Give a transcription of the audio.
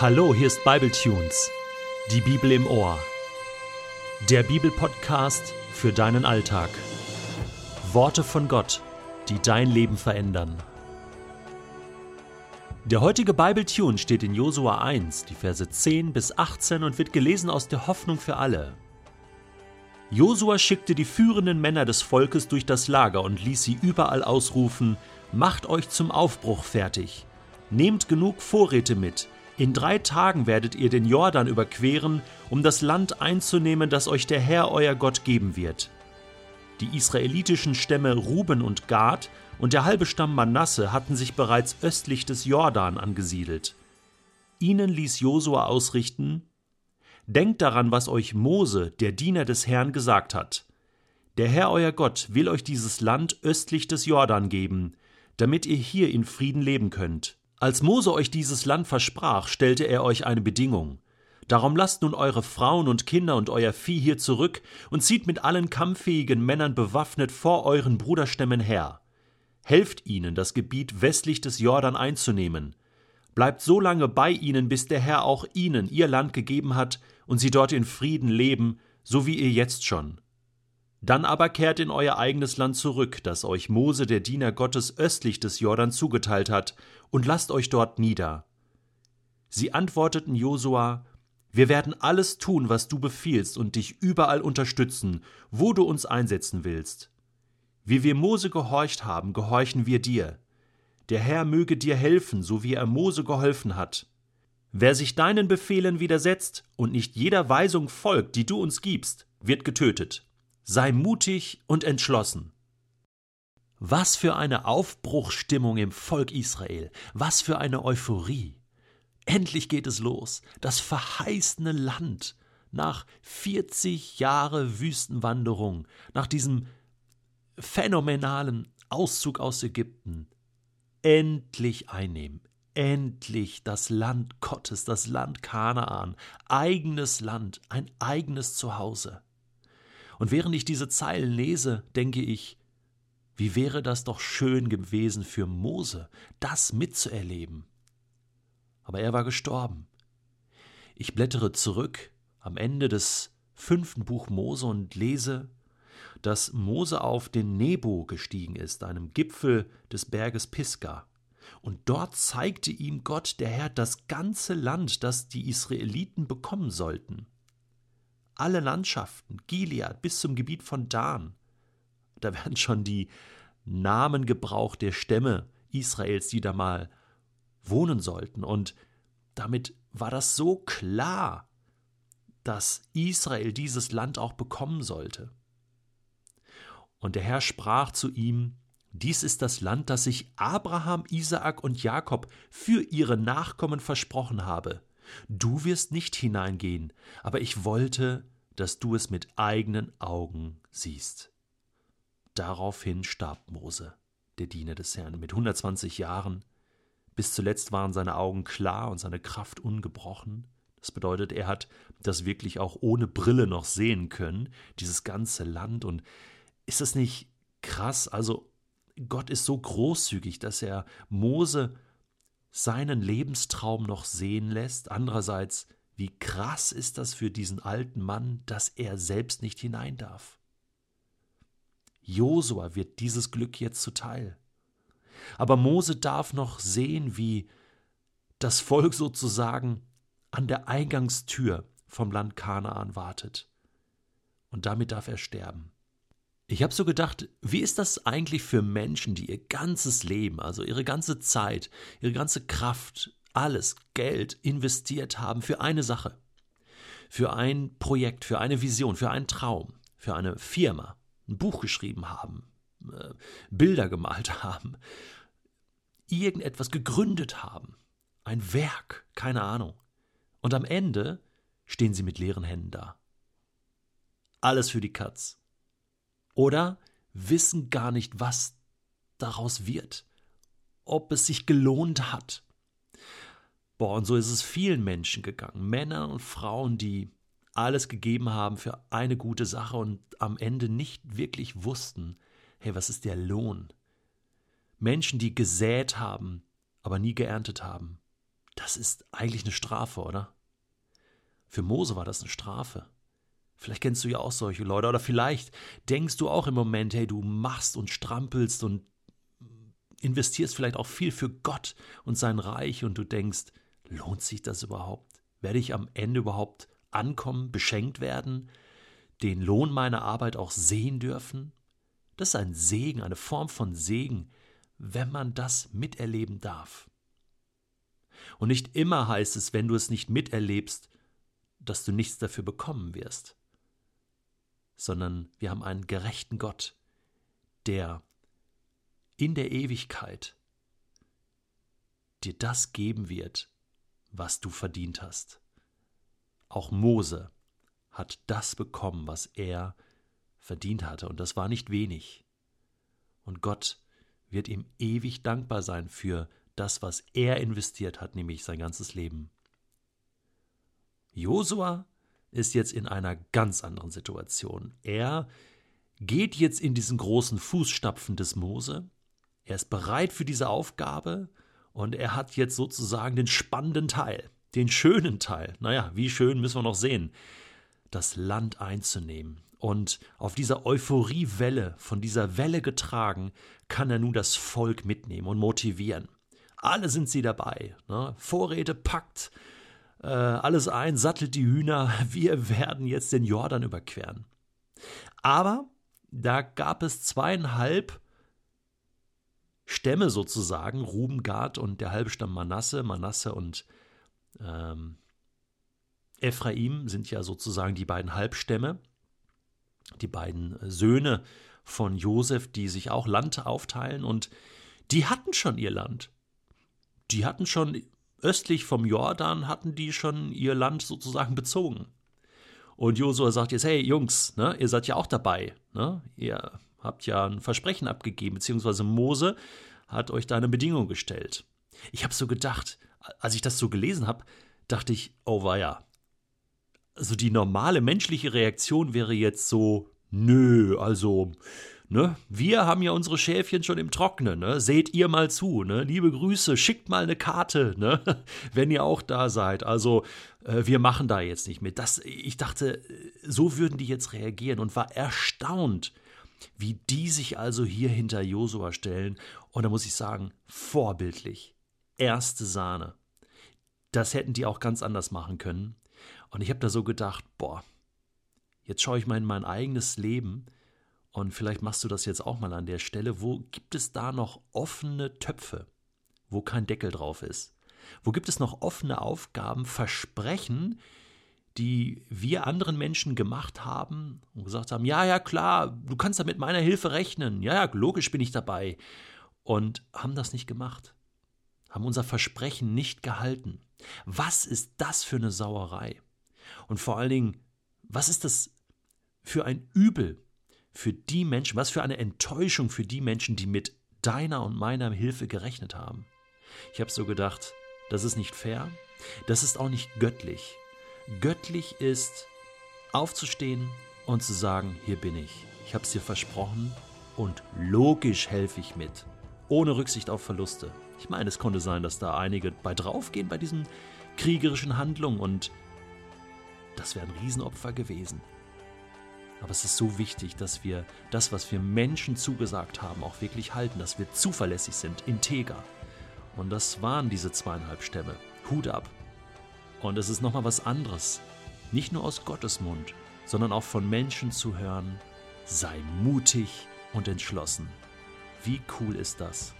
Hallo, hier ist Bibletunes, die Bibel im Ohr. Der Bibelpodcast für deinen Alltag. Worte von Gott, die dein Leben verändern. Der heutige Bibletune steht in Josua 1, die Verse 10 bis 18 und wird gelesen aus der Hoffnung für alle. Josua schickte die führenden Männer des Volkes durch das Lager und ließ sie überall ausrufen: Macht euch zum Aufbruch fertig. Nehmt genug Vorräte mit, in drei Tagen werdet ihr den Jordan überqueren, um das Land einzunehmen, das euch der Herr euer Gott geben wird. Die israelitischen Stämme Ruben und Gad und der halbe Stamm Manasse hatten sich bereits östlich des Jordan angesiedelt. Ihnen ließ Josua ausrichten: Denkt daran, was euch Mose, der Diener des Herrn, gesagt hat. Der Herr euer Gott will euch dieses Land östlich des Jordan geben, damit ihr hier in Frieden leben könnt. Als Mose euch dieses Land versprach, stellte er euch eine Bedingung. Darum lasst nun eure Frauen und Kinder und euer Vieh hier zurück und zieht mit allen kampffähigen Männern bewaffnet vor euren Bruderstämmen her. Helft ihnen, das Gebiet westlich des Jordan einzunehmen. Bleibt so lange bei ihnen, bis der Herr auch ihnen ihr Land gegeben hat und sie dort in Frieden leben, so wie ihr jetzt schon. Dann aber kehrt in euer eigenes Land zurück, das euch Mose, der Diener Gottes, östlich des Jordan zugeteilt hat, und lasst euch dort nieder. Sie antworteten Josua, wir werden alles tun, was du befiehlst, und dich überall unterstützen, wo du uns einsetzen willst. Wie wir Mose gehorcht haben, gehorchen wir dir. Der Herr möge dir helfen, so wie er Mose geholfen hat. Wer sich deinen Befehlen widersetzt und nicht jeder Weisung folgt, die du uns gibst, wird getötet. Sei mutig und entschlossen. Was für eine Aufbruchstimmung im Volk Israel, was für eine Euphorie. Endlich geht es los, das verheißene Land, nach 40 Jahre Wüstenwanderung, nach diesem phänomenalen Auszug aus Ägypten, endlich einnehmen, endlich das Land Gottes, das Land Kanaan, eigenes Land, ein eigenes Zuhause. Und während ich diese Zeilen lese, denke ich, wie wäre das doch schön gewesen für Mose, das mitzuerleben. Aber er war gestorben. Ich blättere zurück am Ende des fünften Buch Mose und lese, dass Mose auf den Nebo gestiegen ist, einem Gipfel des Berges Pisgah. Und dort zeigte ihm Gott, der Herr, das ganze Land, das die Israeliten bekommen sollten alle Landschaften, Gilead bis zum Gebiet von Dan. Da werden schon die Namen gebraucht der Stämme Israels, die da mal wohnen sollten. Und damit war das so klar, dass Israel dieses Land auch bekommen sollte. Und der Herr sprach zu ihm, dies ist das Land, das ich Abraham, Isaak und Jakob für ihre Nachkommen versprochen habe. Du wirst nicht hineingehen, aber ich wollte, dass du es mit eigenen Augen siehst. Daraufhin starb Mose, der Diener des Herrn, mit 120 Jahren. Bis zuletzt waren seine Augen klar und seine Kraft ungebrochen. Das bedeutet, er hat das wirklich auch ohne Brille noch sehen können, dieses ganze Land. Und ist das nicht krass? Also, Gott ist so großzügig, dass er Mose seinen Lebenstraum noch sehen lässt. Andererseits, wie krass ist das für diesen alten Mann, dass er selbst nicht hinein darf. Josua wird dieses Glück jetzt zuteil. Aber Mose darf noch sehen, wie das Volk sozusagen an der Eingangstür vom Land Kanaan wartet. Und damit darf er sterben. Ich habe so gedacht, wie ist das eigentlich für Menschen, die ihr ganzes Leben, also ihre ganze Zeit, ihre ganze Kraft, alles Geld investiert haben für eine Sache, für ein Projekt, für eine Vision, für einen Traum, für eine Firma, ein Buch geschrieben haben, äh, Bilder gemalt haben, irgendetwas gegründet haben, ein Werk, keine Ahnung. Und am Ende stehen sie mit leeren Händen da. Alles für die Katz oder wissen gar nicht, was daraus wird, ob es sich gelohnt hat. Boah, und so ist es vielen Menschen gegangen, Männern und Frauen, die alles gegeben haben für eine gute Sache und am Ende nicht wirklich wussten, hey, was ist der Lohn? Menschen, die gesät haben, aber nie geerntet haben. das ist eigentlich eine Strafe, oder? Für Mose war das eine Strafe. Vielleicht kennst du ja auch solche Leute, oder vielleicht denkst du auch im Moment, hey, du machst und strampelst und investierst vielleicht auch viel für Gott und sein Reich und du denkst, lohnt sich das überhaupt? Werde ich am Ende überhaupt ankommen, beschenkt werden, den Lohn meiner Arbeit auch sehen dürfen? Das ist ein Segen, eine Form von Segen, wenn man das miterleben darf. Und nicht immer heißt es, wenn du es nicht miterlebst, dass du nichts dafür bekommen wirst, sondern wir haben einen gerechten Gott, der in der Ewigkeit dir das geben wird, was du verdient hast. Auch Mose hat das bekommen, was er verdient hatte, und das war nicht wenig. Und Gott wird ihm ewig dankbar sein für das, was er investiert hat, nämlich sein ganzes Leben. Josua ist jetzt in einer ganz anderen Situation. Er geht jetzt in diesen großen Fußstapfen des Mose. Er ist bereit für diese Aufgabe und er hat jetzt sozusagen den spannenden Teil, den schönen Teil. Naja, wie schön müssen wir noch sehen, das Land einzunehmen. Und auf dieser Euphoriewelle, von dieser Welle getragen, kann er nun das Volk mitnehmen und motivieren. Alle sind sie dabei. Ne? Vorräte packt, äh, alles ein, sattelt die Hühner. Wir werden jetzt den Jordan überqueren. Aber da gab es zweieinhalb Stämme sozusagen, Ruben, Gad und der halbe Stamm Manasse. Manasse und ähm, Ephraim sind ja sozusagen die beiden Halbstämme, die beiden Söhne von Josef, die sich auch Land aufteilen und die hatten schon ihr Land. Die hatten schon östlich vom Jordan, hatten die schon ihr Land sozusagen bezogen. Und Josua sagt jetzt, hey Jungs, ne, ihr seid ja auch dabei. Ne? Ihr habt ja ein Versprechen abgegeben, beziehungsweise Mose hat euch da eine Bedingung gestellt. Ich habe so gedacht, als ich das so gelesen habe, dachte ich, oh weia, also die normale menschliche Reaktion wäre jetzt so, nö, also, ne, wir haben ja unsere Schäfchen schon im Trocknen, ne, seht ihr mal zu, ne, liebe Grüße, schickt mal eine Karte, ne, wenn ihr auch da seid, also, äh, wir machen da jetzt nicht mit. Das, ich dachte, so würden die jetzt reagieren und war erstaunt, wie die sich also hier hinter Josua stellen. Und da muss ich sagen, vorbildlich. Erste Sahne. Das hätten die auch ganz anders machen können. Und ich habe da so gedacht, boah, jetzt schaue ich mal in mein eigenes Leben und vielleicht machst du das jetzt auch mal an der Stelle. Wo gibt es da noch offene Töpfe, wo kein Deckel drauf ist? Wo gibt es noch offene Aufgaben, Versprechen, die wir anderen Menschen gemacht haben und gesagt haben, ja, ja, klar, du kannst da mit meiner Hilfe rechnen, ja, ja, logisch bin ich dabei. Und haben das nicht gemacht, haben unser Versprechen nicht gehalten. Was ist das für eine Sauerei? Und vor allen Dingen, was ist das für ein Übel für die Menschen, was für eine Enttäuschung für die Menschen, die mit deiner und meiner Hilfe gerechnet haben? Ich habe so gedacht, das ist nicht fair, das ist auch nicht göttlich. Göttlich ist, aufzustehen und zu sagen, hier bin ich. Ich habe es dir versprochen und logisch helfe ich mit, ohne Rücksicht auf Verluste. Ich meine, es konnte sein, dass da einige bei draufgehen bei diesen kriegerischen Handlungen und das wäre ein Riesenopfer gewesen. Aber es ist so wichtig, dass wir das, was wir Menschen zugesagt haben, auch wirklich halten, dass wir zuverlässig sind, integer. Und das waren diese zweieinhalb Stämme. Hut ab. Und es ist nochmal was anderes, nicht nur aus Gottes Mund, sondern auch von Menschen zu hören, sei mutig und entschlossen. Wie cool ist das?